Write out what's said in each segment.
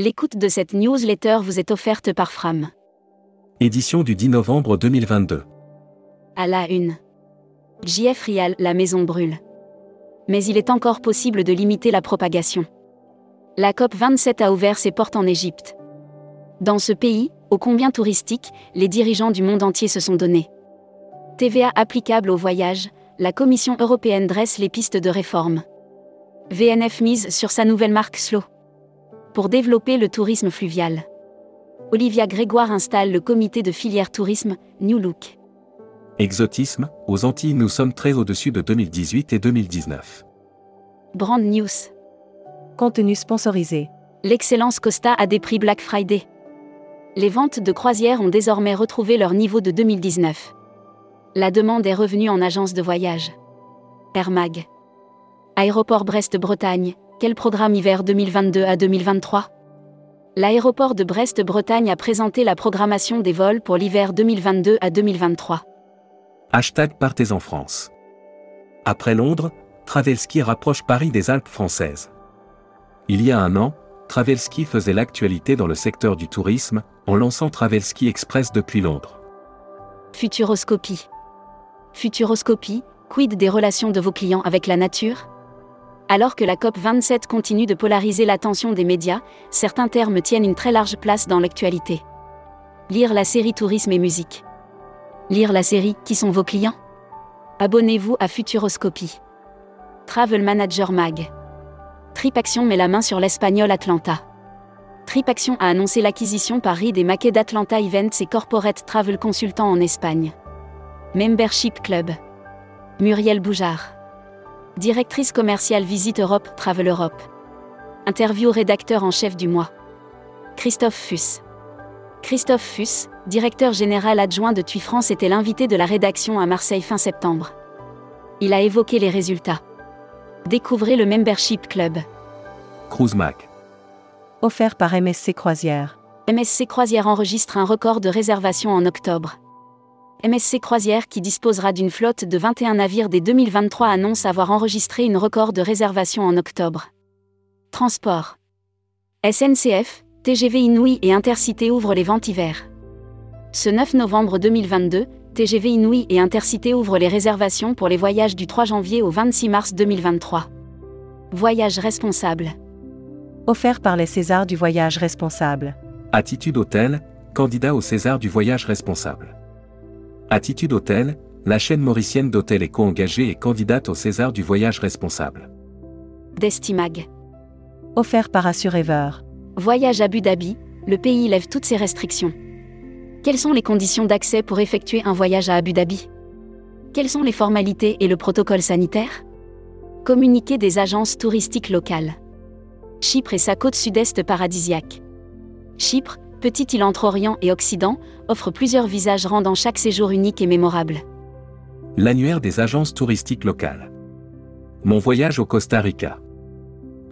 L'écoute de cette newsletter vous est offerte par Fram. Édition du 10 novembre 2022. À la une. JF Rial, la maison brûle. Mais il est encore possible de limiter la propagation. La COP27 a ouvert ses portes en Égypte. Dans ce pays, ô combien touristique, les dirigeants du monde entier se sont donnés. TVA applicable aux voyages, la Commission européenne dresse les pistes de réforme. VNF mise sur sa nouvelle marque Slow. Pour développer le tourisme fluvial. Olivia Grégoire installe le comité de filière tourisme New Look. Exotisme, aux Antilles nous sommes très au-dessus de 2018 et 2019. Brand News. Contenu sponsorisé. L'excellence Costa a des prix Black Friday. Les ventes de croisières ont désormais retrouvé leur niveau de 2019. La demande est revenue en agence de voyage. Air Mag. Aéroport Brest-Bretagne, quel programme hiver 2022 à 2023 L'aéroport de Brest-Bretagne a présenté la programmation des vols pour l'hiver 2022 à 2023. Hashtag Partez en France. Après Londres, Travelski rapproche Paris des Alpes françaises. Il y a un an, Travelski faisait l'actualité dans le secteur du tourisme, en lançant Travelski Express depuis Londres. Futuroscopie. Futuroscopie, quid des relations de vos clients avec la nature? Alors que la COP27 continue de polariser l'attention des médias, certains termes tiennent une très large place dans l'actualité. Lire la série Tourisme et musique. Lire la série Qui sont vos clients? Abonnez-vous à Futuroscopie. Travel Manager Mag. TripAction met la main sur l'espagnol Atlanta. TripAction a annoncé l'acquisition par Reed et Maquet d'Atlanta Events et Corporate Travel Consultant en Espagne. Membership Club. Muriel Boujard. Directrice commerciale Visite Europe, Travel Europe. Interview rédacteur en chef du mois. Christophe Fuss. Christophe Fuss, directeur général adjoint de TUI France, était l'invité de la rédaction à Marseille fin septembre. Il a évoqué les résultats. Découvrez le Membership Club. Cruise Mac. Offert par MSC Croisière. MSC Croisière enregistre un record de réservation en octobre. MSC Croisière qui disposera d'une flotte de 21 navires dès 2023 annonce avoir enregistré une record de réservation en octobre. Transport. SNCF, TGV Inouï et Intercité ouvrent les ventes hiver. Ce 9 novembre 2022, TGV Inouï et Intercité ouvrent les réservations pour les voyages du 3 janvier au 26 mars 2023. Voyage responsable. Offert par les Césars du voyage responsable. Attitude Hôtel, candidat au César du voyage responsable. Attitude Hôtel, la chaîne mauricienne d'hôtels éco-engagés et candidate au César du voyage responsable. Destimag. Offert par Assurever. Voyage à Abu Dhabi, le pays lève toutes ses restrictions. Quelles sont les conditions d'accès pour effectuer un voyage à Abu Dhabi? Quelles sont les formalités et le protocole sanitaire? Communiquer des agences touristiques locales. Chypre et sa côte sud-est paradisiaque. Chypre, petite île entre Orient et Occident, offre plusieurs visages rendant chaque séjour unique et mémorable. L'annuaire des agences touristiques locales. Mon voyage au Costa Rica.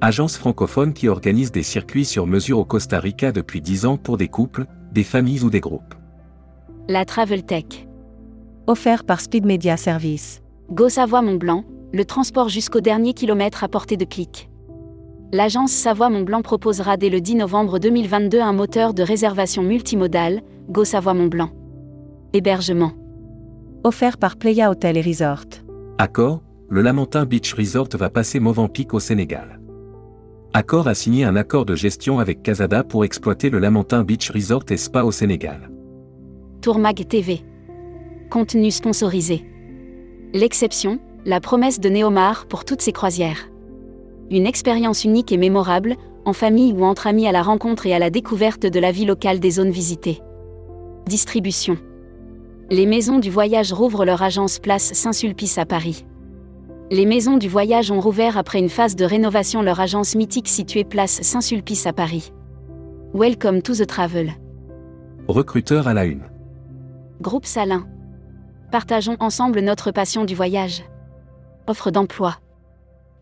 Agence francophone qui organise des circuits sur mesure au Costa Rica depuis 10 ans pour des couples, des familles ou des groupes. La Travel Tech. Offert par Speed Media Service. Go Savoie Mont Blanc, le transport jusqu'au dernier kilomètre à portée de clic. L'agence Savoie Mont Blanc proposera dès le 10 novembre 2022 un moteur de réservation multimodal, Go Savoie Mont Blanc. Hébergement. Offert par Playa Hotel et Resort. Accor, le Lamentin Beach Resort va passer Mozambique au Sénégal. Accor a signé un accord de gestion avec Casada pour exploiter le Lamentin Beach Resort et Spa au Sénégal. Tourmag TV. Contenu sponsorisé. L'exception, la promesse de Neomar pour toutes ses croisières. Une expérience unique et mémorable, en famille ou entre amis à la rencontre et à la découverte de la vie locale des zones visitées. Distribution. Les maisons du voyage rouvrent leur agence Place Saint-Sulpice à Paris. Les maisons du voyage ont rouvert après une phase de rénovation leur agence mythique située Place Saint-Sulpice à Paris. Welcome to the travel. Recruteur à la une. Groupe Salin. Partageons ensemble notre passion du voyage. Offre d'emploi.